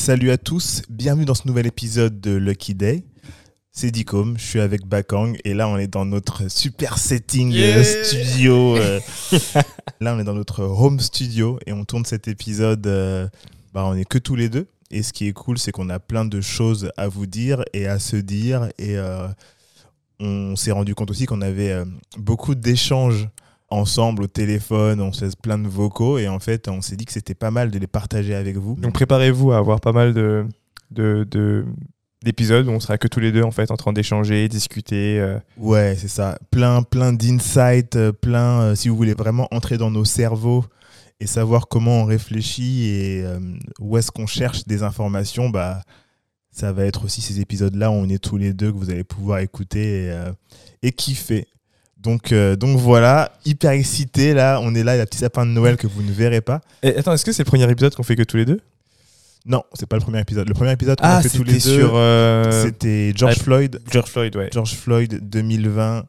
Salut à tous, bienvenue dans ce nouvel épisode de Lucky Day. C'est Dicom, je suis avec Bakang et là on est dans notre super setting euh, studio. euh. là on est dans notre home studio et on tourne cet épisode, euh, bah, on est que tous les deux. Et ce qui est cool, c'est qu'on a plein de choses à vous dire et à se dire. Et euh, on s'est rendu compte aussi qu'on avait beaucoup d'échanges ensemble au téléphone, on se laisse plein de vocaux et en fait on s'est dit que c'était pas mal de les partager avec vous. Donc préparez-vous à avoir pas mal de, de, de- d'épisodes où on sera que tous les deux en fait en train d'échanger, discuter. euh. Ouais, c'est ça. Plein, plein d'insights, euh, plein. euh, si vous voulez vraiment entrer dans nos cerveaux et savoir comment on réfléchit et euh, où est-ce qu'on cherche des informations, bah, ça va être aussi ces épisodes-là où on est tous les deux que vous allez pouvoir écouter et, et kiffer. Donc, euh, donc voilà, hyper excité là. On est là, il y a le petit sapin de Noël que vous ne verrez pas. Et attends, est-ce que c'est le premier épisode qu'on fait que tous les deux Non, c'est pas le premier épisode. Le premier épisode qu'on a fait tous les deux, sur euh, c'était George ah, Floyd. George Floyd, ouais. George Floyd 2020.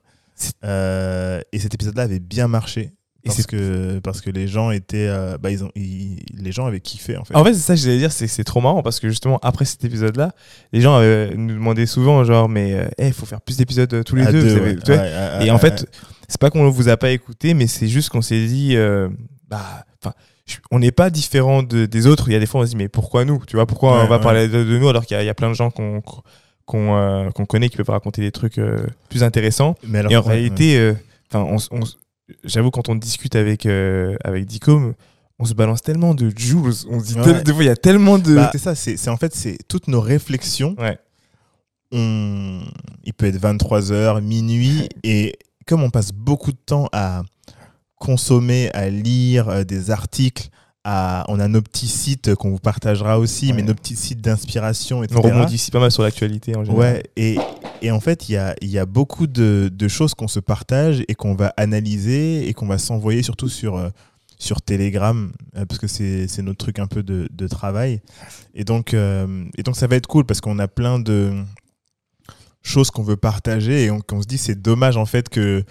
Euh, et cet épisode-là avait bien marché. Et Parce c'est- que, parce que les gens étaient. euh, bah, ils ont, ils- les gens avaient kiffé en fait. En fait, c'est ça que j'allais dire, c'est c'est trop marrant parce que justement, après cet épisode-là, les gens avaient- nous demandaient souvent, genre, mais il faut faire plus d'épisodes euh, tous les À deux. deux, vous savez, ouais. tu vois. Ouais, ouais, Et en fait, c'est pas qu'on vous a pas écouté, mais c'est juste qu'on s'est dit, euh, bah, enfin, on n'est pas différent de- des autres. Il y a des fois, on se dit, mais pourquoi nous Tu vois, pourquoi on va parler de, de nous alors qu'il y, a- il y a plein de gens qu'on qu'on euh, qu'on connaît qui peuvent raconter des trucs euh, plus intéressants. Mais alors, Et en réalité, euh, enfin, on on j'avoue, quand on discute avec, euh, avec Dicom, on se balance tellement de joules. On se dit, Ouais. tel- des fois, il y a tellement de. Bah, c'est ça, c'est en fait, c'est toutes nos réflexions. Ouais. On, il peut être 23h, minuit, et comme on passe beaucoup de temps à consommer, à lire euh, des articles, à, on a nos petits sites qu'on vous partagera aussi, Ouais. mais nos petits sites d'inspiration, etc. on rebondit ici pas mal sur l'actualité en général. Ouais, et, et en fait, il y a, y a beaucoup de, de choses qu'on se partage et qu'on va analyser et qu'on va s'envoyer surtout sur, euh, sur Telegram, euh, parce que c'est notre truc un peu de, de travail. Et donc, euh, et donc, ça va être cool parce qu'on a plein de choses qu'on veut partager et on, qu'on se dit c'est dommage en fait que,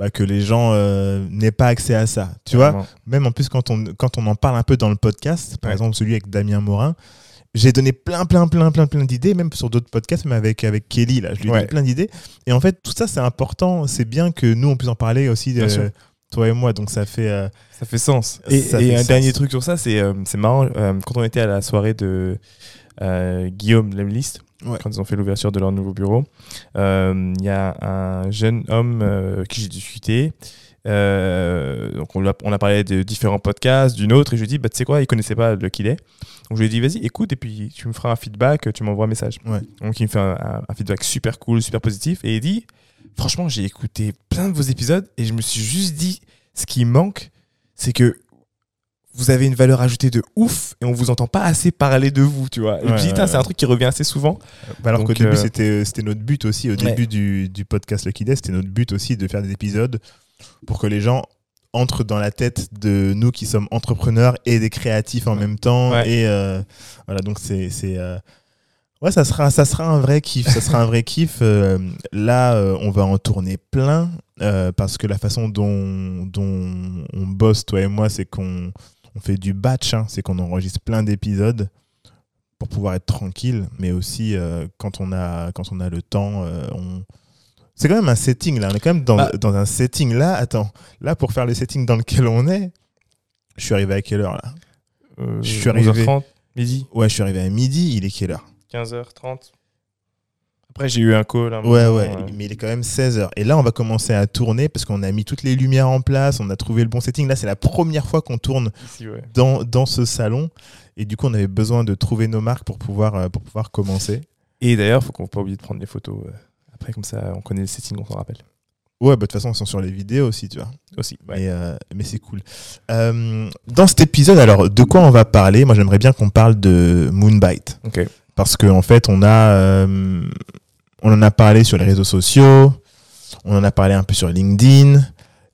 bah, que les gens euh, n'aient pas accès à ça. Tu vois même en plus quand on, quand on en parle un peu dans le podcast, par Ouais. exemple celui avec Damien Morin, j'ai donné plein, plein, plein, plein, plein d'idées, même sur d'autres podcasts, même avec, avec Kelly, là, je lui ai Ouais. donné plein d'idées. Et en fait, tout ça, c'est important, c'est bien que nous, on puisse en parler aussi, Bien euh, toi et moi, donc ça fait... euh, Ça fait sens. Et, Ça et fait un sens. dernier truc sur ça, c'est euh, c'est marrant. quand on était à la soirée de Guillaume Lemlist, Ouais. quand ils ont fait l'ouverture de leur nouveau bureau, euh, il y a un jeune homme euh, qui j'ai discuté. Euh, donc on, a, on a parlé de différents podcasts, d'une autre, et je lui ai dit, bah, tu sais quoi, il connaissait pas le qu'il est. Donc je lui ai dit, vas-y, écoute, et puis tu me feras un feedback, tu m'envoies un message. Ouais. Donc il me fait un, un- un feedback super cool, super positif, et il dit, franchement, j'ai écouté plein de vos épisodes, et je me suis juste dit, ce qui manque, c'est que vous avez une valeur ajoutée de ouf et on vous entend pas assez parler de vous, tu vois. Et Ouais, ouais, c'est un truc qui revient assez souvent. bah alors qu'au début, euh, c'était c'était notre but aussi, au début du, du podcast Lucky Day, c'était notre but aussi de faire des épisodes pour que les gens entrent dans la tête de nous qui sommes entrepreneurs et des créatifs en même temps. Et euh, voilà, donc c'est... c'est, euh, Ouais, ça sera, ça sera un vrai kiff. Ça sera un vrai kiff. Euh, là, euh, on va en tourner plein euh, parce que la façon dont, dont on bosse, toi et moi, c'est qu'on on fait du batch. hein. c'est qu'on enregistre plein d'épisodes pour pouvoir être tranquille, mais aussi euh, quand, on a, quand on a le temps, euh, on... c'est quand même un setting là. On est quand même dans, Bah. dans un setting là. Attends, là pour faire le setting dans lequel on est, je suis arrivé à quelle heure là? Euh, Je suis arrivé. 11h30, midi, Ouais, je suis arrivé à midi. Il est quelle heure? 15h30. Après, j'ai eu un call. un Ouais, moment, ouais, euh, mais il est quand même 16h. Et là, on va commencer à tourner parce qu'on a mis toutes les lumières en place, on a trouvé le bon setting. Là, c'est la première fois qu'on tourne ici, ouais. dans, dans ce salon. Et du coup, on avait besoin de trouver nos marques pour pouvoir, euh, pour pouvoir commencer. Et d'ailleurs, faut qu'on pas oublier de prendre des photos. euh, Après, comme ça, on connaît le setting, on s'en rappelle. Ouais, bah, de toute façon, ils sont sur les vidéos aussi, tu vois. Aussi. ouais. Mais, euh, mais c'est cool. Euh, dans cet épisode, alors, de quoi on va parler? Moi, j'aimerais bien qu'on parle de Moonbite. Ok. Parce qu'en en fait, on a, euh, on en a parlé sur les réseaux sociaux, on en a parlé un peu sur LinkedIn,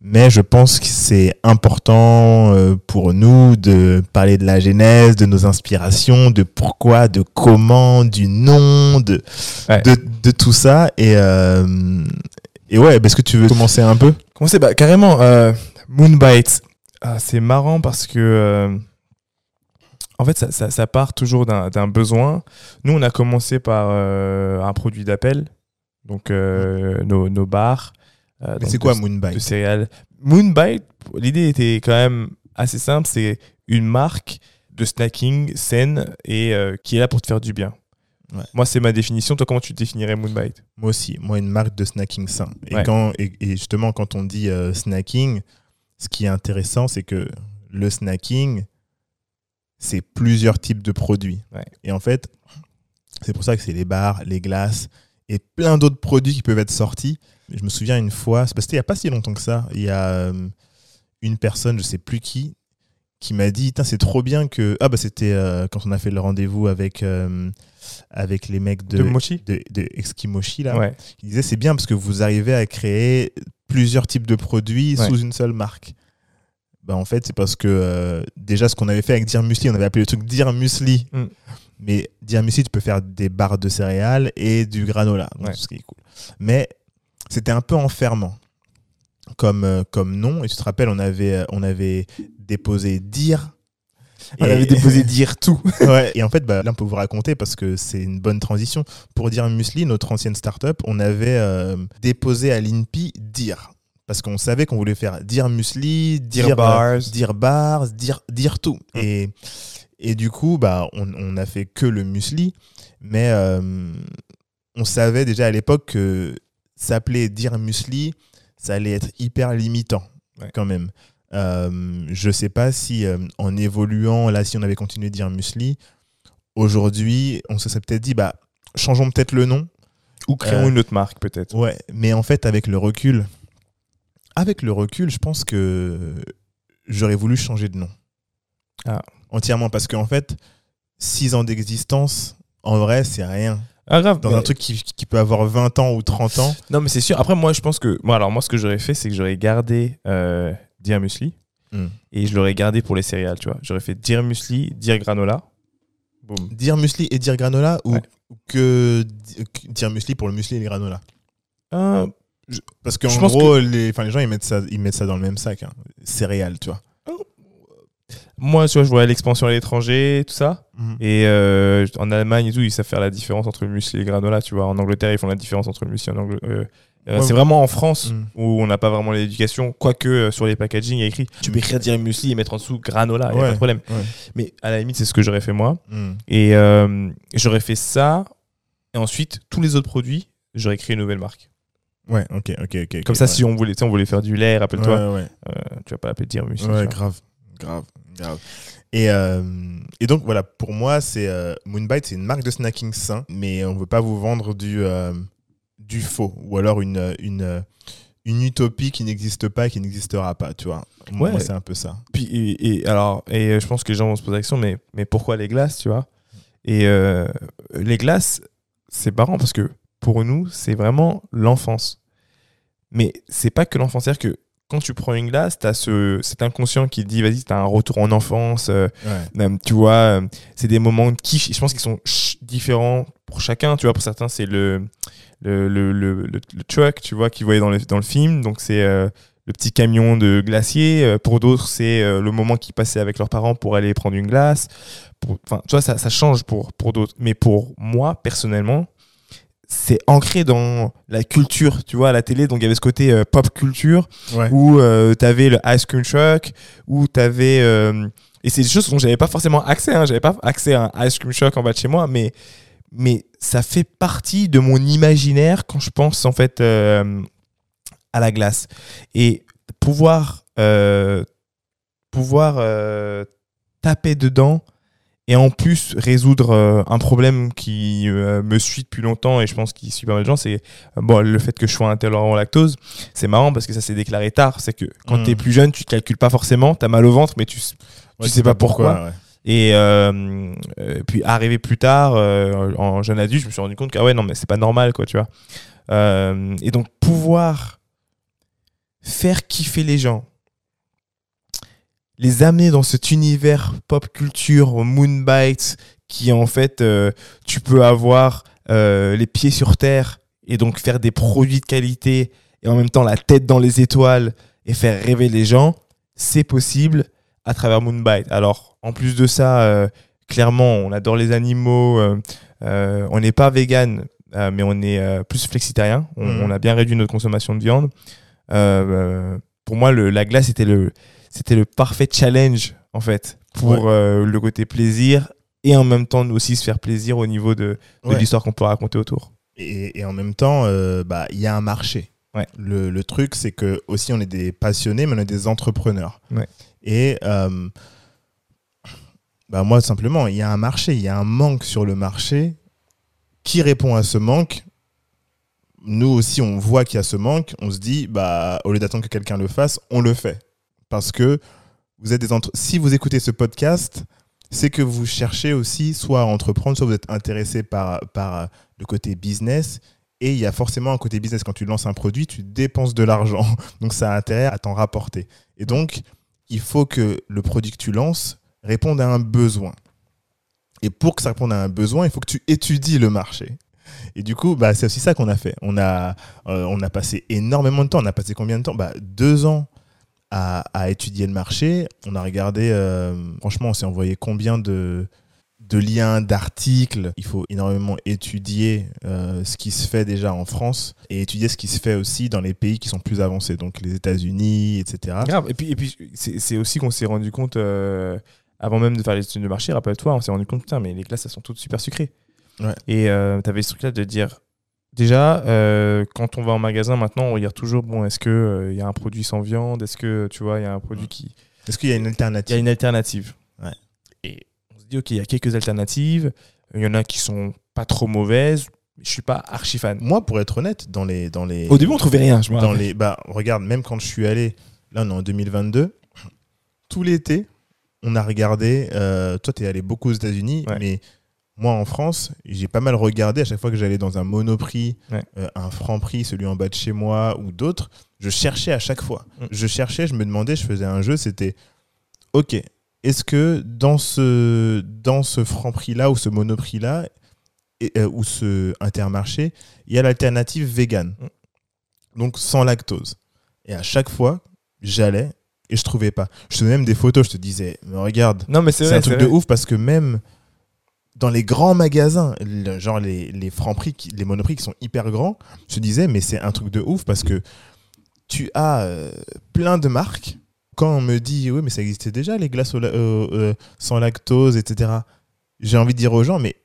mais je pense que c'est important euh, pour nous de parler de la genèse, de nos inspirations, de pourquoi, de comment, du nom, de, Ouais. de, de tout ça. Et, euh, et ouais, est-ce que tu veux commencer un peu? Comment c'est bah, Carrément, euh, Moonbite. Ah, c'est marrant parce que. euh, en fait, ça, ça- ça part toujours d'un besoin. Nous, on a commencé par euh, un produit d'appel, donc euh, nos, nos bars. euh, Mais c'est quoi de- de Moonbite céréales. Moonbite, l'idée était quand même assez simple. C'est une marque de snacking saine et qui est là pour te faire du bien. Ouais. Moi, c'est ma définition. Toi, comment tu définirais Moonbite Moi aussi, moi une marque de snacking sain. Et, Ouais. quand, et, et justement, quand on dit snacking, ce qui est intéressant, c'est que le snacking, c'est plusieurs types de produits. Ouais. Et en fait, c'est pour ça que c'est les bars, les glaces et plein d'autres produits qui peuvent être sortis. Je me souviens une fois, c'était il n'y a pas si longtemps que ça, il y a euh, une personne, je sais plus qui, qui m'a dit c'est trop bien que. Ah, bah c'était euh, quand on a fait le rendez-vous avec, euh, avec les mecs de, De Mochi de, là. Ouais. Il disait c'est bien parce que vous arrivez à créer plusieurs types de produits Ouais. sous une seule marque. Bah, en fait, c'est parce que euh, déjà ce qu'on avait fait avec Dear Musli, on avait appelé le truc Dear Musli. Mm. Mais Dear Musli, tu peux faire des barres de céréales et du granola, donc Ouais. ce qui est cool. Mais c'était un peu enfermant comme, euh, comme nom. Et tu te rappelles, on avait, euh, on avait déposé Dear. On Et- avait déposé dire tout. ouais, et en fait, bah, là, on peut vous raconter parce que c'est une bonne transition. Pour dire Musli, notre ancienne startup, on avait euh, déposé à l'INPI dire. Parce qu'on savait qu'on voulait faire dire Musli, dire, Dire euh, bars. dire bars, dire, dire tout. Mm. Et, et du coup, bah, on, on a fait que le Musli. Mais euh, on savait déjà à l'époque que s'appeler dire Musli, ça allait être hyper limitant Ouais. quand même. Euh, je sais pas si euh, en évoluant, là, si on avait continué de dire Musli, aujourd'hui, on se serait peut-être dit, bah, changeons peut-être le nom. Ou créons une autre marque, peut-être. Ouais, mais en fait, avec le recul, avec le recul, je pense que j'aurais voulu changer de nom. Ah. Entièrement, parce qu'en fait, six ans d'existence, en vrai, c'est rien. Ah, grave. Dans mais- un truc qui, qui peut avoir 20 ans ou 30 ans. Non, mais c'est sûr. Après, moi, je pense que. Moi, alors, moi, ce que j'aurais fait, c'est que j'aurais gardé euh, Dire Musli Hmm. et je l'aurais gardé pour les céréales, tu vois. J'aurais fait Dire Musli, Dire Granola. Boum. Dire muesli et dire granola ou Ouais. que, dire muesli pour le muesli et les granola Ah, Parce qu'en Je gros, les, enfin, les gens, ils mettent, ça, ils mettent ça dans le même sac. hein. Céréales, tu vois. moi, tu vois, je vois l'expansion à l'étranger, tout ça. Mhm. Et euh, en Allemagne et tout, ils savent faire la différence entre le muesli et le granola, tu vois. En Angleterre, ils font la différence entre le muesli et en Angleterre. euh, Ouais. c'est vraiment en France Mm. où on n'a pas vraiment l'éducation, quoique euh, sur les packaging, il y a écrit tu peux écrire dire muesli et mettre en dessous granola, il y a Ouais. pas de problème. Ouais. Mais à la limite, c'est ce que j'aurais fait moi. Mhm. Et euh, j'aurais fait ça. Et ensuite, tous les autres produits, j'aurais créé une nouvelle marque. Ouais, ok, ok, ok. Comme ça, si on voulait, on voulait faire du lait, rappelle-toi, Ouais, ouais. euh, tu vas pas l'appeler dire muesli. Ouais, grave, grave, grave. Et, euh, et donc voilà, pour moi, c'est euh, Moonbite, c'est une marque de snacking sain, mais on veut pas vous vendre du, euh, du faux ou alors une, une, une utopie qui n'existe pas et qui n'existera pas, tu vois. Moi, Ouais. c'est un peu ça. Puis, et, et alors, et je pense que les gens vont se poser la question, mais, mais pourquoi les glaces, tu vois? Et euh, les glaces, c'est marrant parce que pour nous, c'est vraiment l'enfance. Mais c'est pas que l'enfance, c'est-à-dire que quand tu prends une glace, tu as ce, cet inconscient qui dit, vas-y, tu as un retour en enfance, euh, Ouais. euh, tu vois, euh, c'est des moments de kiff. Je pense qu'ils sont différents pour chacun, tu vois. Pour certains, c'est le, le, le, le, truck, tu vois, qu'ils voyaient dans le, dans le film. Donc, c'est euh, le petit camion de glacier. Pour d'autres, c'est le moment qu'ils passaient avec leurs parents pour aller prendre une glace. Enfin, tu vois, ça, ça change pour, pour d'autres. Mais pour moi, personnellement, c'est ancré dans la culture, tu vois, à la télé. Donc, il y avait ce côté euh, pop culture Ouais. où tu avais le ice cream truck, où tu avais. et c'est des choses dont j'avais pas forcément accès. Hein, j'avais pas accès à un ice cream truck en bas de chez moi, mais, mais ça fait partie de mon imaginaire quand je pense en fait euh, à la glace. Et pouvoir, euh, pouvoir euh, taper dedans et en plus résoudre euh, un problème qui euh, me suit depuis longtemps et je pense qu'il suit pas mal de gens, c'est euh, bon, le fait que je sois intolérant au lactose. C'est marrant parce que ça s'est déclaré tard. C'est que quand Mm. tu es plus jeune, tu calcules pas forcément, tu as mal au ventre, mais tu, Ouais, sais pas pourquoi. ouais. et euh, puis arrivé plus tard, euh, en jeune adulte, je me suis rendu compte que ah ouais non mais c'est pas normal quoi, tu vois. Euh, et donc pouvoir faire kiffer les gens, les amener dans cet univers pop culture, Moonbite, qui en fait euh, tu peux avoir euh, les pieds sur terre et donc faire des produits de qualité et en même temps la tête dans les étoiles et faire rêver les gens, c'est possible à travers Moonbite. Alors, en plus de ça, euh, clairement, on adore les animaux, on n'est pas vegan, mais on est plus flexitarien. On, Mhm. on a bien réduit notre consommation de viande. Pour moi, le, la glace était le, c'était le parfait challenge, en fait, pour Ouais. euh, le côté plaisir et en même temps aussi se faire plaisir au niveau de, de Ouais. l'histoire qu'on peut raconter autour. Et, et en même temps, euh, bah, il y a un marché. Ouais. Le, le truc, c'est que aussi on est des passionnés, mais on est des entrepreneurs. Et euh, bah, moi, simplement, il y a un marché, il y a un manque sur le marché. Qui répond à ce manque Nous aussi, on voit qu'il y a ce manque. On se dit, bah, au lieu d'attendre que quelqu'un le fasse, on le fait. Parce que vous êtes des entre- si vous écoutez ce podcast, c'est que vous cherchez aussi soit à entreprendre, soit vous êtes intéressé par, par le côté business. Et il y a forcément un côté business. Quand tu lances un produit, tu dépenses de l'argent. Donc ça a intérêt à t'en rapporter. Et donc, il faut que le produit que tu lances réponde à un besoin. Et pour que ça réponde à un besoin, il faut que tu étudies le marché. Et du coup, bah, c'est aussi ça qu'on a fait. On a, euh, on a passé énormément de temps. On a passé combien de temps? Bah, Deux ans à, à étudier le marché. On a regardé, euh, franchement, on s'est envoyé combien de, de liens, d'articles. Il faut énormément étudier euh, ce qui se fait déjà en France et étudier ce qui se fait aussi dans les pays qui sont plus avancés, donc les États-Unis, etc. Grave. Et puis, et puis c'est aussi qu'on s'est rendu compte, euh, avant même de faire les études de marché, rappelle-toi, on s'est rendu compte, putain, mais les glaces, elles sont toutes super sucrées. Ouais. Et tu avais ce truc-là de dire, déjà, euh, quand on va en magasin, maintenant, on regarde toujours, bon, est-ce qu'il il y a un produit sans viande? Est-ce que, tu vois, il y a un produit qui... Est-ce qu'il y a une Il y a alternative une alternative. Ouais. Et on se dit, ok, il y a quelques alternatives. Il y en a qui sont pas trop mauvaises. mais Je suis pas archi fan. Moi, pour être honnête, dans les, dans les, Au début, on trouvait rien. Je dans rappelle. les, bah, regarde, même quand je suis allé, là, on est en 2022, tout l'été, on a regardé. euh, toi, tu es allé beaucoup aux États-Unis, Ouais. mais moi, en France, j'ai pas mal regardé à chaque fois que j'allais dans un monoprix, Ouais. euh, un franc prix, celui en bas de chez moi ou d'autres. Je cherchais à chaque fois. Mm. Je cherchais, je me demandais, je faisais un jeu, c'était OK, est-ce que dans ce, dans ce franc prix-là ou ce monoprix-là, et, euh, ou ce intermarché, il y a l'alternative vegan. Mm. Donc sans lactose. Et à chaque fois, j'allais et je trouvais pas. Je te donnais même des photos, je te disais, mais regarde, Non, mais c'est un truc de ouf parce que même dans les grands magasins, genre les, les francs prix, les monoprix qui sont hyper grands, je te disais, mais c'est un truc de ouf parce que tu as euh, plein de marques. Quand on me dit, oui, mais ça existait déjà, les glaces euh, euh, sans lactose, etc., j'ai envie de dire aux gens, mais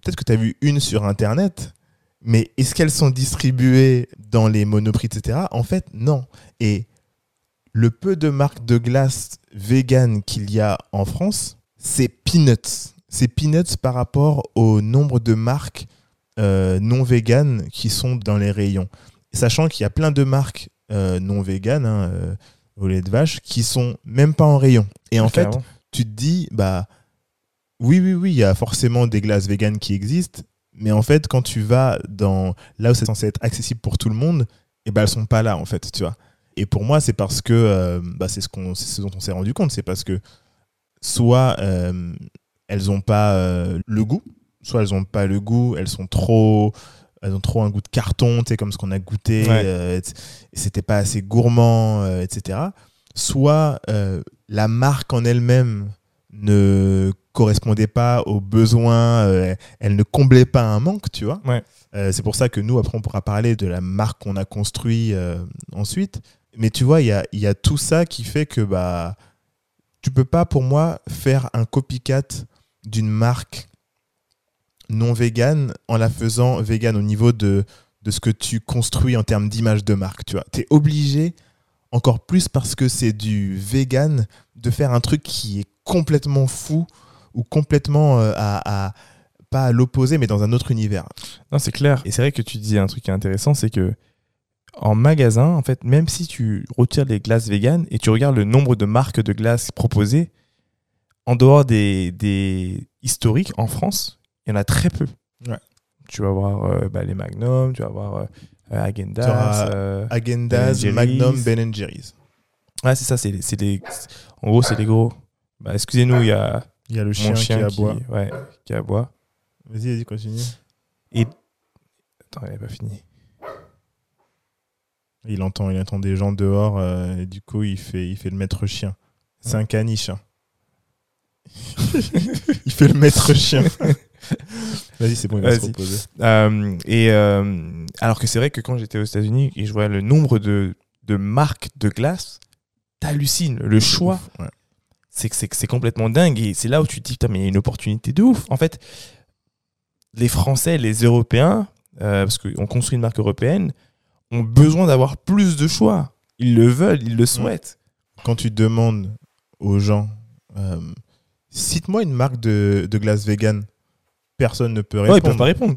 peut-être que tu as vu une sur Internet, mais est-ce qu'elles sont distribuées dans les monoprix, etc. En fait, non. Et le peu de marques de glace vegan qu'il y a en France, c'est peanuts. C'est peanuts par rapport au nombre de marques euh, non véganes qui sont dans les rayons. Sachant qu'il y a plein de marques euh, non véganes, hein, euh, au lait de vache, qui sont même pas en rayon. Et en fait, Carrément. tu te dis, bah oui, oui, oui, il y a forcément des glaces véganes qui existent, mais en fait, quand tu vas dans là où c'est censé être accessible pour tout le monde, et ben elles sont pas là en fait, tu vois. Et pour moi, c'est parce que bah, c'est ce qu'on, c'est ce dont on s'est rendu compte, c'est parce que soit elles ont pas euh, le goût, soit elles ont pas le goût, elles sont trop elles ont trop un goût de carton, tu sais, comme ce qu'on a goûté, Ouais. euh, c'était pas assez gourmand, euh, etc. Soit euh, la marque en elle-même ne correspondait pas aux besoins, euh, elle ne comblait pas un manque, tu vois. Ouais. Euh, c'est pour ça que nous, après, on pourra parler de la marque qu'on a construit euh, ensuite. Mais tu vois, il y a, y a tout ça qui fait que bah, tu peux pas, pour moi, faire un copycat d'une marque non vegan en la faisant vegan au niveau de, de ce que tu construis en termes d'image de marque. Tu vois, es obligé, encore plus parce que c'est du vegan, de faire un truc qui est complètement fou ou complètement euh, à, à- pas à l'opposé, mais dans un autre univers. Non, c'est clair. Et c'est vrai que tu dis un truc qui est intéressant, c'est que en magasin, en fait, même si tu retires les glaces véganes et tu regardes le nombre de marques de glaces proposées, en dehors des, des historiques en France, il y en a très peu. Ouais. Tu vas voir euh, bah, les Magnum, tu vas voir euh, Agendas. euh, Agendas, Ben Magnum. Ben Jerry's. Ouais, c'est ça, c'est les, c'est les- En gros, c'est les gros. Bah, excusez-nous, il y a y a le chien, qui aboie. ouais, qui aboie. Vas-y, vas-y, continue. Attends, il n'est pas fini. Il entend, il entend des gens dehors, euh, et du coup, il fait, il fait le maître chien. C'est un caniche. hein. il fait le maître chien. Vas-y, c'est bon, il va se reposer. Euh, et euh, alors que c'est vrai que quand j'étais aux États-Unis et je vois le nombre de, de marques de glace, t'hallucines. Le choix, ouais. c'est que c'est que c'est complètement dingue. Et c'est là où tu te dis, putain, mais il y a une opportunité de ouf. En fait, les Français, les Européens, euh, parce qu'on construit une marque européenne, ont besoin d'avoir plus de choix. Ils le veulent, ils le souhaitent. Quand tu demandes aux gens, cite-moi une marque de, de glace vegan, personne ne peut répondre. ils peuvent pas répondre.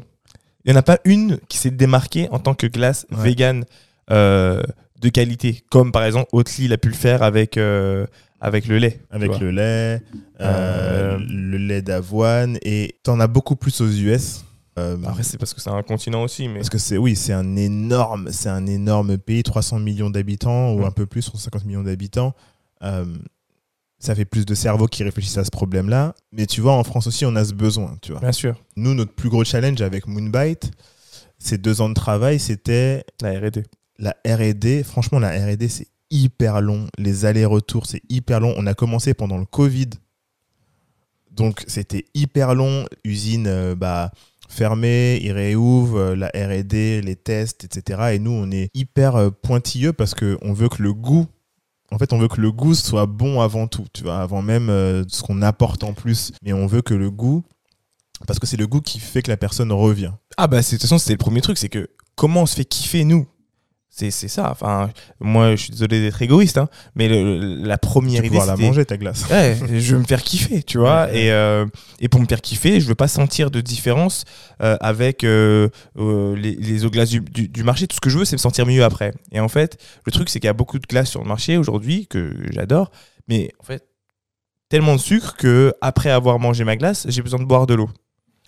Il n'y en a pas une qui s'est démarquée en tant que glace Ouais. vegan euh, de qualité, comme par exemple Oatly l'a pu le faire avec, euh, avec le lait. Avec le lait, euh, le lait d'avoine, et t'en as beaucoup plus aux US. Après, c'est parce que c'est un continent aussi, mais parce que c'est oui, c'est un énorme, c'est un énorme pays, 300 millions d'habitants ou un peu plus, 150 millions d'habitants. Ça fait plus de cerveaux qui réfléchissent à ce problème-là. Mais tu vois, en France aussi, on a ce besoin. Tu vois. bien sûr, Nous, notre plus gros challenge avec Moonbite, ces deux ans de travail, c'était la R&D. la R&D. Franchement, la R&D, c'est hyper long. Les allers-retours, c'est hyper long. On a commencé pendant le Covid. Donc, c'était hyper long. Usine euh, bah, fermée, ils réouvrent, euh, la R&D, les tests, etc. Et nous, on est hyper euh, pointilleux parce qu'on veut que le goût... En fait, on veut que le goût soit bon avant tout, tu vois, avant même euh, ce qu'on apporte en plus. Mais on veut que le goût... Parce que c'est le goût qui fait que la personne revient. Ah bah, de toute façon, c'était le premier truc, c'est que comment on se fait kiffer, nous? C'est ça. Enfin, moi, je suis désolé d'être égoïste, hein, mais le- la Tu première vas idée, pouvoir la manger, ta glace. Ouais, je veux me faire kiffer, tu vois. Ouais. Et, euh, et pour me faire kiffer, je veux pas sentir de différence euh, avec euh, les, les autres glaces du, du- du marché. Tout ce que je veux, c'est me sentir mieux après. Et en fait, le truc, c'est qu'il y a beaucoup de glaces sur le marché aujourd'hui que j'adore, mais en fait, tellement de sucre que après avoir mangé ma glace, j'ai besoin de boire de l'eau.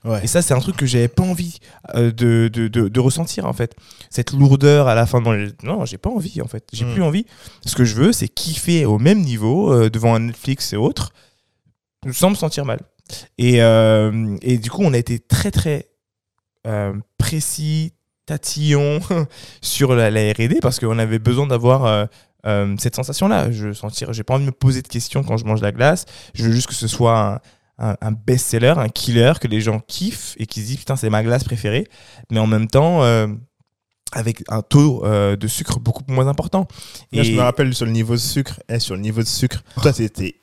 Ouais. Et ça, c'est un truc que j'avais pas envie euh, de, de, de- de ressentir, en fait. Cette lourdeur à la fin de mon... Non, j'ai pas envie, en fait. J'ai Mm. plus envie. Ce que je veux, c'est kiffer au même niveau, euh, devant un Netflix et autres, sans me sentir mal. Et, euh, et du coup, on a été très, très précis, tatillon sur la, la R&D, parce qu'on avait besoin d'avoir... cette sensation-là, je sentir, j'ai pas envie de me poser de questions quand je mange la glace. Je veux juste que ce soit un, un, un best-seller, un killer, que les gens kiffent et qui se disent putain c'est ma glace préférée, mais en même temps euh, avec un taux euh, de sucre beaucoup moins important. Là, je me rappelle sur le niveau de sucre. Eh, sur le niveau de sucre, toi, t'étais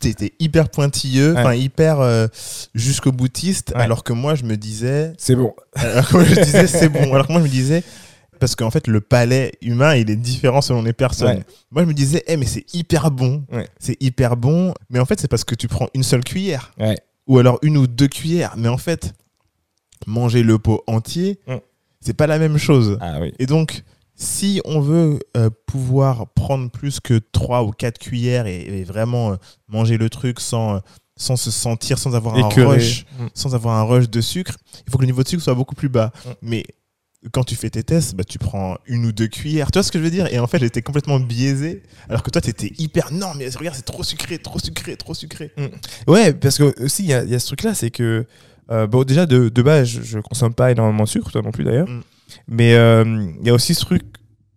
t'étais hyper pointilleux, Ouais. enfin hyper euh, jusqu'au boutiste, Ouais. alors que moi, je me disais, c'est bon. alors que moi, je disais c'est bon. Alors que moi, je me disais, parce qu'en fait, le palais humain, il est différent selon les personnes. Ouais. Moi, je me disais, eh, mais c'est hyper bon, Ouais. c'est hyper bon. Mais en fait, c'est parce que tu prends une seule cuillère, Ouais. ou alors une ou deux cuillères. Mais en fait, manger le pot entier, c'est pas la même chose. Ah oui. Et donc, si on veut euh, pouvoir prendre plus que 3 ou 4 cuillères et, et vraiment euh, manger le truc sans, euh, sans se sentir, sans avoir un rush, Mm. sans avoir un rush de sucre, il faut que le niveau de sucre soit beaucoup plus bas. Mm. Mais quand tu fais tes tests, bah, tu prends une ou deux cuillères. Tu vois ce que je veux dire? Et en fait, j'étais complètement biaisé. Alors que toi, tu étais hyper. Non, mais regarde, c'est trop sucré, trop sucré, trop sucré. Ouais, parce que aussi il y, a- y a ce truc-là, c'est que euh, bon déjà de, de base je, je consomme pas énormément de sucre, toi non plus d'ailleurs, Mm. mais euh, il y a aussi ce truc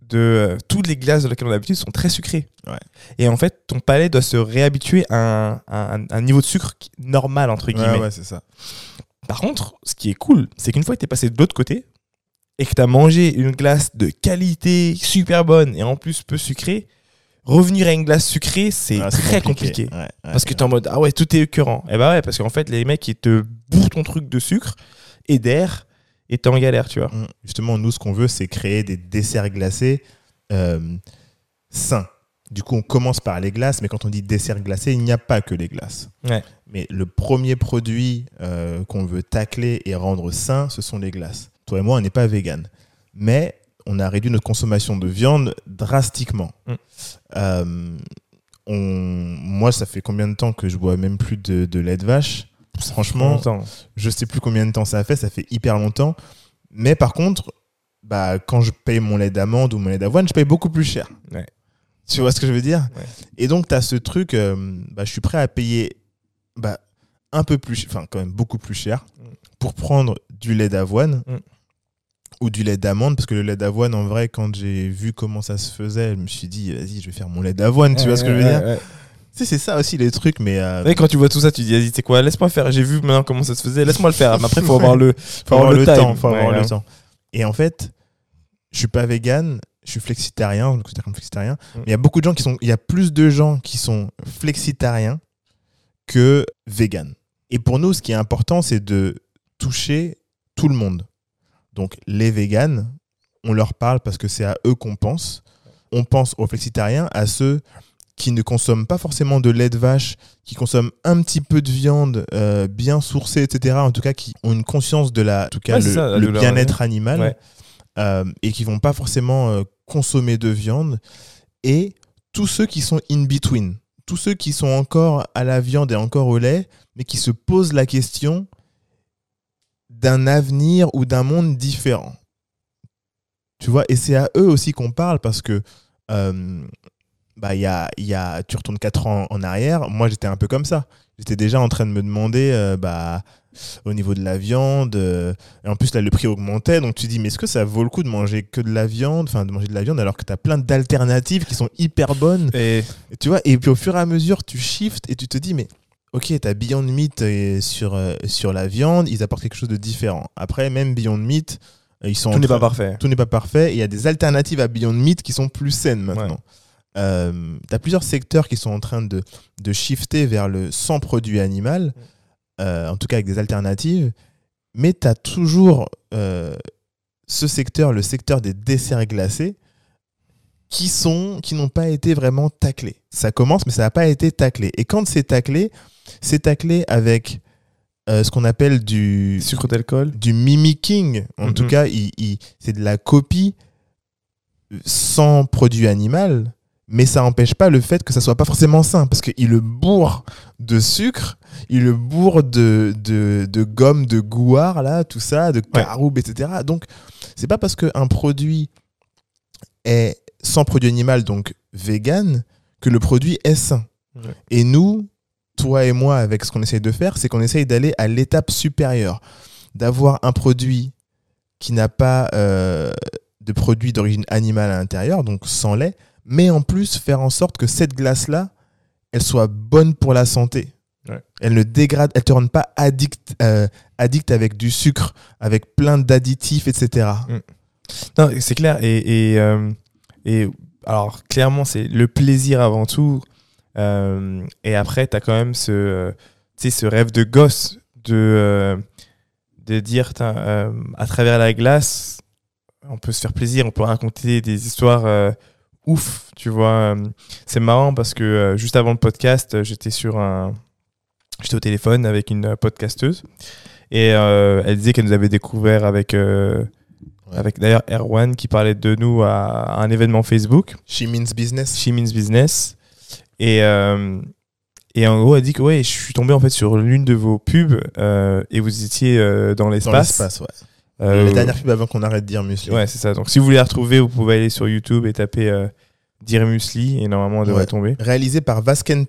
de euh, toutes les glaces de laquelle on a l'habitude sont très sucrées. Ouais. Et en fait ton palais doit se réhabituer à un, à un- un niveau de sucre normal entre guillemets. Ouais, ouais, c'est ça. Par contre, ce qui est cool, c'est qu'une fois que tu es passé de l'autre côté et que tu as mangé une glace de qualité super bonne et en plus peu sucrée, revenir à une glace sucrée, c'est très compliqué. Ouais, ouais, Parce que tu es en mode, ah ouais, tout est écœurant. Et bah ouais, parce qu'en fait, les mecs, ils te bourrent ton truc de sucre et d'air et t'es en galère, tu vois. Mm. Justement, nous, ce qu'on veut, c'est créer des desserts glacés euh, sains. Du coup, on commence par les glaces, mais quand on dit dessert glacé, il n'y a pas que les glaces. Mais le premier produit euh, qu'on veut tacler et rendre sain, ce sont les glaces. Toi et moi, on n'est pas vegan. Mais on a réduit notre consommation de viande drastiquement. Mm. Euh, on... Moi, ça fait combien de temps que je bois même plus de, de lait de vache? Franchement, Longtemps. je sais plus combien de temps ça fait, ça fait hyper longtemps. Mais par contre, bah, quand je paye mon lait d'amande ou mon lait d'avoine, je paye beaucoup plus cher. Ouais. Tu vois ce que je veux dire? Ouais. Et donc, tu as ce truc, euh, bah, je suis prêt à payer bah, un peu plus, enfin quand même beaucoup plus cher Mm. pour prendre du lait d'avoine Mm. Ou du lait d'amande. Parce que le lait d'avoine, en vrai, quand j'ai vu comment ça se faisait, je me suis dit, vas-y, je vais faire mon lait d'avoine. Tu vois ce que je veux dire Tu sais, c'est ça aussi les trucs, mais. euh, Et quand tu vois tout ça, tu dis, vas-y, c'est quoi, laisse-moi faire. J'ai vu maintenant comment ça se faisait, laisse-moi le faire. Mais après, il faut avoir le, faut avoir le, temps. Faut avoir le temps. Et en fait, je suis pas vegan, je suis flexitarien, je me considère comme flexitarien. Mm. Mais il y a beaucoup de gens qui sont. Il y a plus de gens qui sont flexitariens que vegan. Et pour nous, ce qui est important, c'est de toucher tout le monde. Donc, les véganes, on leur parle parce que c'est à eux qu'on pense. On pense aux flexitariens, à ceux qui ne consomment pas forcément de lait de vache, qui consomment un petit peu de viande euh, bien sourcée, etc. En tout cas, qui ont une conscience de la, en tout cas, Ouais, le, ça, bien-être animal Ouais. euh, et qui vont pas forcément euh, consommer de viande. Et tous ceux qui sont in between, tous ceux qui sont encore à la viande et encore au lait, mais qui se posent la question d'un avenir ou d'un monde différent. Tu vois, et c'est à eux aussi qu'on parle parce que euh, bah, il y a, y a, tu retournes 4 ans en arrière, moi j'étais un peu comme ça. J'étais déjà en train de me demander, euh, bah, au niveau de la viande, euh, et en plus là le prix augmentait, donc tu dis, mais est-ce que ça vaut le coup de manger que de la viande, enfin de manger de la viande alors que tu as plein d'alternatives qui sont hyper bonnes? Et et tu vois, et puis au fur et à mesure, tu shifts et tu te dis, mais ok, t'as Beyond Meat sur, euh, sur la viande, ils apportent quelque chose de différent. Après, même Beyond Meat, euh, ils sont tout n'est pas parfait. tout n'est pas parfait. Il y a des alternatives à Beyond Meat qui sont plus saines maintenant. Euh, t'as plusieurs secteurs qui sont en train de, de shifter vers le sans produit animal, euh, en tout cas avec des alternatives, mais tu as toujours ce secteur, le secteur des desserts glacés, qui sont qui n'ont pas été vraiment taclés. Ça commence, mais ça n'a pas été taclé. Et quand c'est taclé, c'est taclé avec euh, ce qu'on appelle du Sucre d'alcool. du mimicking. En Mhm. tout cas, il- il- c'est de la copie sans produit animal, mais ça n'empêche pas le fait que ça soit pas forcément sain, parce qu'il le bourre de sucre, il le bourre de, de, de gomme de gouard, là, tout ça, de caroube, etc. Donc, c'est pas parce qu'un produit est sans produit animal, donc vegan, que le produit est sain. Ouais. Et nous, toi et moi, avec ce qu'on essaye de faire, c'est qu'on essaye d'aller à l'étape supérieure, d'avoir un produit qui n'a pas euh, de produit d'origine animale à l'intérieur, donc sans lait, mais en plus faire en sorte que cette glace-là, elle soit bonne pour la santé. Ouais. Elle ne dégrade, elle te rend pas addict, euh, addict avec du sucre, avec plein d'additifs, etc. Non, c'est clair. Et, et, euh, et alors, clairement, c'est le plaisir avant tout. Euh, et après, tu as quand même ce, euh, ce rêve de gosse de, euh, de dire, euh, à travers la glace, on peut se faire plaisir, on peut raconter des histoires ouf, tu vois. C'est marrant parce que juste avant le podcast, j'étais sur un... J'étais au téléphone avec une podcasteuse et elle disait qu'elle nous avait découvert avec... avec d'ailleurs Erwan qui parlait de nous à, à un événement Facebook, She means business. She Means Business. Et, euh, et en gros, elle dit que ouais, je suis tombé en fait sur l'une de vos pubs euh, et vous étiez euh, dans Dans l'espace. l'espace, ouais. Euh, La dernière pub avant qu'on arrête de dire muesli. Ouais, c'est ça. Donc si vous voulez la retrouver, vous pouvez aller sur YouTube et taper euh, Dire Musli et normalement elle devrait Ouais. tomber. Réalisé par Vasken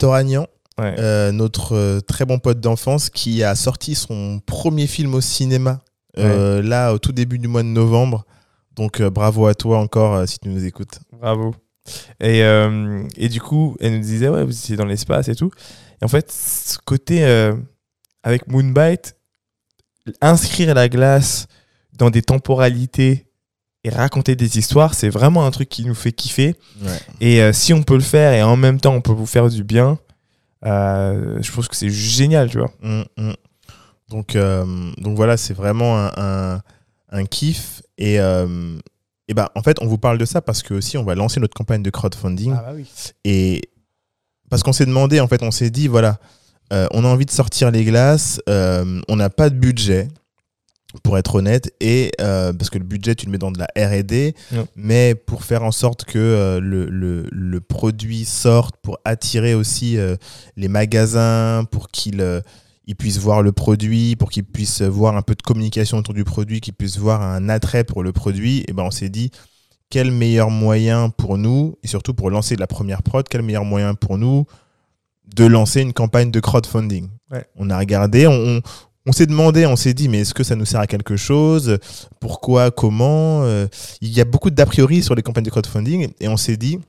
Ouais. euh, notre euh, très bon pote d'enfance qui a sorti son premier film au cinéma euh, là au tout début du mois de novembre. Donc euh, bravo à toi encore euh, si tu nous écoutes. Bravo. Et, euh, et du coup, elle nous disait, ouais, vous étiez dans l'espace et tout. Et en fait, ce côté euh, avec Moonbite, inscrire la glace dans des temporalités et raconter des histoires, c'est vraiment un truc qui nous fait kiffer. Et euh, si on peut le faire et en même temps on peut vous faire du bien, je pense que c'est génial, tu vois. Mm, mm. Donc, donc voilà, c'est vraiment un, un, un kiff. Et, et bah, en fait, on vous parle de ça parce que aussi on va lancer notre campagne de crowdfunding. bah oui. Et parce qu'on s'est demandé, en fait, on s'est dit, voilà, euh, on a envie de sortir les glaces, euh, on n'a pas de budget, pour être honnête, et euh, parce que le budget, tu le mets dans de la RD, Ouais. mais pour faire en sorte que euh, le, le, le produit sorte, pour attirer aussi euh, les magasins, pour qu'ils ils puissent voir le produit, pour qu'ils puissent voir un peu de communication autour du produit, qu'ils puissent voir un attrait pour le produit, et ben on s'est dit, quel meilleur moyen pour nous, et surtout pour lancer la première prod, quel meilleur moyen pour nous de lancer une campagne de crowdfunding. Ouais. On a regardé, on, on, on s'est demandé, on s'est dit, mais est-ce que ça nous sert à quelque chose? Pourquoi? Comment? Euh, Il y a beaucoup d'a priori sur les campagnes de crowdfunding, et on s'est dit,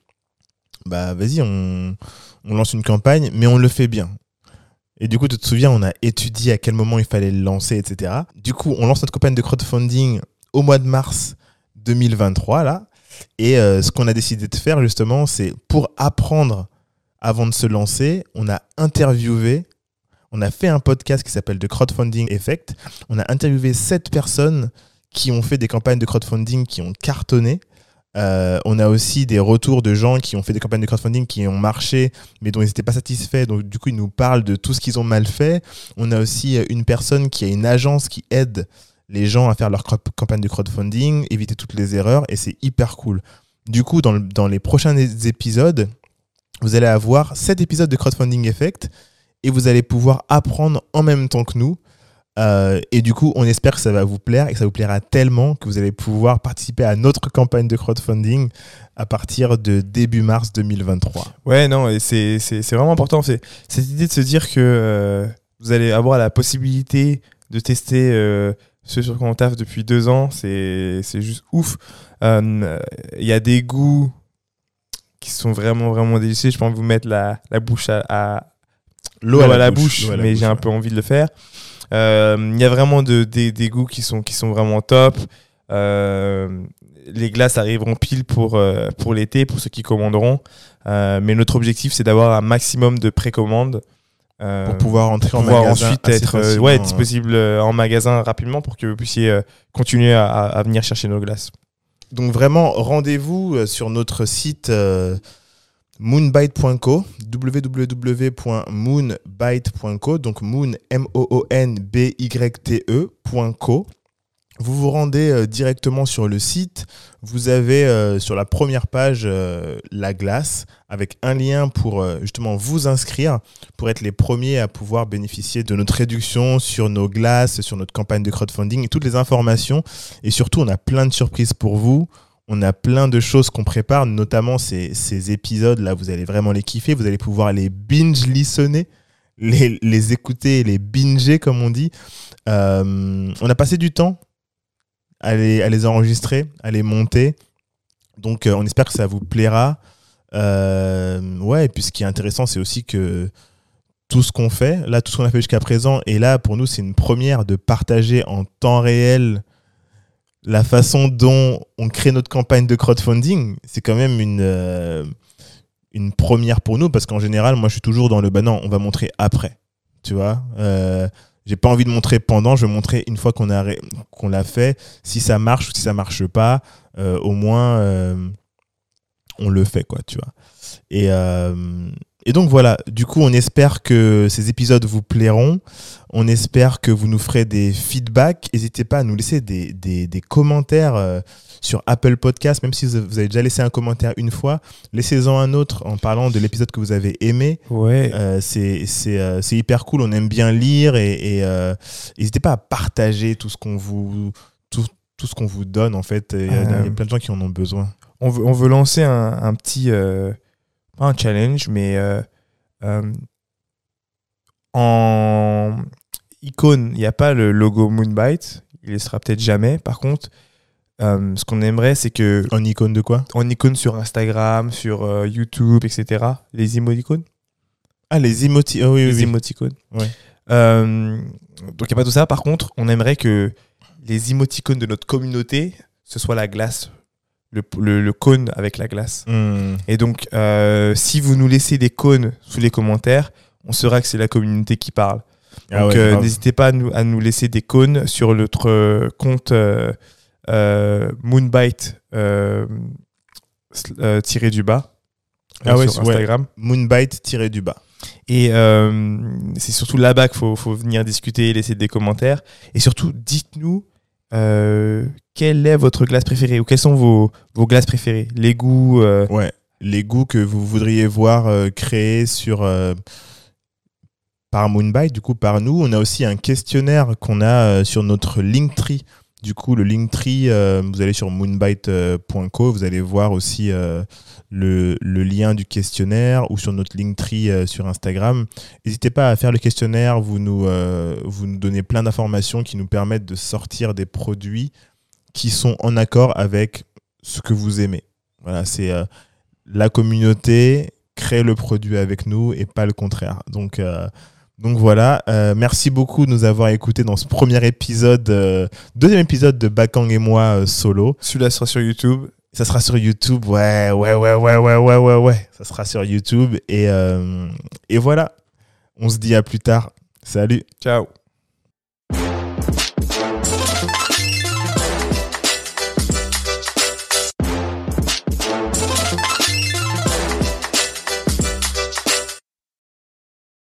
bah vas-y, on, on lance une campagne, mais on le fait bien. Et du coup, tu te souviens, on a étudié à quel moment il fallait le lancer, etc. Du coup, on lance notre campagne de crowdfunding au mois de mars 2023, là. Et euh, ce qu'on a décidé de faire, justement, c'est pour apprendre avant de se lancer, on a interviewé, on a fait un podcast qui s'appelle The Crowdfunding Effect. On a interviewé sept personnes qui ont fait des campagnes de crowdfunding qui ont cartonné. Euh, on a aussi des retours de gens qui ont fait des campagnes de crowdfunding qui ont marché, mais dont ils n'étaient pas satisfaits. Donc, du coup, ils nous parlent de tout ce qu'ils ont mal fait. On a aussi euh, une personne qui a une agence qui aide les gens à faire leur campagne de crowdfunding, éviter toutes les erreurs, et c'est hyper cool. Du coup, dans les prochains épisodes, vous allez avoir 7 épisodes de Crowdfunding Effect et vous allez pouvoir apprendre en même temps que nous. Euh, et du coup, on espère que ça va vous plaire et que ça vous plaira tellement que vous allez pouvoir participer à notre campagne de crowdfunding à partir de début mars 2023. Ouais, non, et c'est c'est- c'est vraiment important. C'est cette idée de se dire que euh, vous allez avoir la possibilité de tester euh, ce sur quoi on taffe depuis deux ans. C'est c'est juste ouf. Il y a des goûts qui sont vraiment, vraiment délicieux. Je pense vous mettre la, la bouche à, à- l'eau à, la bouche, l'eau à la mais j'ai un peu envie de le faire. Euh, Il y a vraiment de, des, des goûts qui sont, qui sont vraiment top. Euh, les glaces arriveront pile pour, euh, pour l'été, pour ceux qui commanderont. Euh, mais notre objectif, c'est d'avoir un maximum de précommandes. euh, Pour pouvoir entrer en pouvoir magasin ensuite être euh, facilement, ouais, hein. disponible euh, en magasin rapidement pour que vous puissiez euh, continuer à, venir chercher nos glaces. Donc vraiment, rendez-vous euh, sur notre site moonbyte.co, www.moonbyte.co, donc moon, M-O-O-N-B-Y-T-E.co. Vous vous rendez euh, directement sur le site. Vous avez euh, sur la première page euh, la glace avec un lien pour justement vous inscrire pour être les premiers à pouvoir bénéficier de notre réduction sur nos glaces, sur notre campagne de crowdfunding et toutes les informations. Et surtout, on a plein de surprises pour vous. On a plein de choses qu'on prépare, notamment ces, épisodes-là, vous allez vraiment les kiffer. Vous allez pouvoir les binge-listener, les, les écouter, les binger, comme on dit. Euh, on a passé du temps à les, à les enregistrer, à les monter. Donc, euh, on espère que ça vous plaira. Euh, ouais, et puis ce qui est intéressant, c'est aussi que tout ce qu'on fait, là, tout ce qu'on a fait jusqu'à présent, et là, pour nous, c'est une première de partager en temps réel la façon dont on crée notre campagne de crowdfunding. C'est quand même une, euh, une première pour nous, parce qu'en général, moi, je suis toujours dans le bah non, on va montrer après. Tu vois euh, J'ai pas envie de montrer pendant, je vais montrer une fois qu'on qu'on l'a fait. Si ça marche ou si ça marche pas, euh, au moins, on le fait, quoi, tu vois. Et, et donc voilà, du coup, on espère que ces épisodes vous plairont. On espère que vous nous ferez des feedbacks. N'hésitez pas à nous laisser des, des, des commentaires euh, sur Apple Podcast, même si vous avez déjà laissé un commentaire une fois. Laissez-en un autre en parlant de l'épisode que vous avez aimé. Ouais. Euh, c'est euh, hyper cool, on aime bien lire et, et, euh, n'hésitez pas à partager tout ce qu'on vous tout, tout ce qu'on vous donne en fait. Il y, a- Euh. plein de gens qui en ont besoin. on veut, on veut lancer un, un petit, pas un challenge, mais euh, euh, en icône, il n'y a pas le logo Moonbite, il ne sera peut-être jamais. Par contre, euh, ce qu'on aimerait, c'est que En icône de quoi? en icône sur Instagram, sur YouTube, etc., les emoticônes, Ah les emoti ah oui, oui, les oui. émoticônes. Ouais. Donc il n'y a pas tout ça. Par contre, on aimerait que les émoticônes de notre communauté, ce soit la glace, le, le- le cône avec la glace. Hmm. Et donc, euh, si vous nous laissez des cônes sous les commentaires, on saura que c'est la communauté qui parle. Ah Donc, ouais, euh, n'hésitez pas à nous, à nous laisser des cônes sur notre euh, compte euh, Moonbite tiré du bas Ah ouais, sur ouais. Instagram. Moonbite tiré du bas. Et c'est surtout là-bas qu'il faut, faut venir discuter, laisser des commentaires. Et surtout, dites-nous euh, quelle est votre glace préférée ou quelles sont vos, vos glaces préférées? Les goûts. euh, Ouais. Les goûts que vous voudriez voir euh, créés sur par Moonbite, du coup par nous. On a aussi un questionnaire qu'on a sur notre Linktree. Du coup, le Linktree, euh, vous allez sur moonbite.co, vous allez voir aussi euh, le, lien du questionnaire ou sur notre Linktree euh, sur Instagram. N'hésitez pas à faire le questionnaire, vous nous, euh, vous nous donnez plein d'informations qui nous permettent de sortir des produits qui sont en accord avec ce que vous aimez. Voilà, c'est la communauté crée le produit avec nous et pas le contraire. Donc, donc voilà, Euh, merci beaucoup de nous avoir écoutés dans ce premier épisode, euh, deuxième épisode de Bakang et moi euh, solo. Celui-là sera sur YouTube. Ça sera sur YouTube, ouais, ouais, ouais, ouais, ouais, ouais, ouais, ouais. Ça sera sur YouTube et, euh, et voilà. On se dit à plus tard. Salut. Ciao.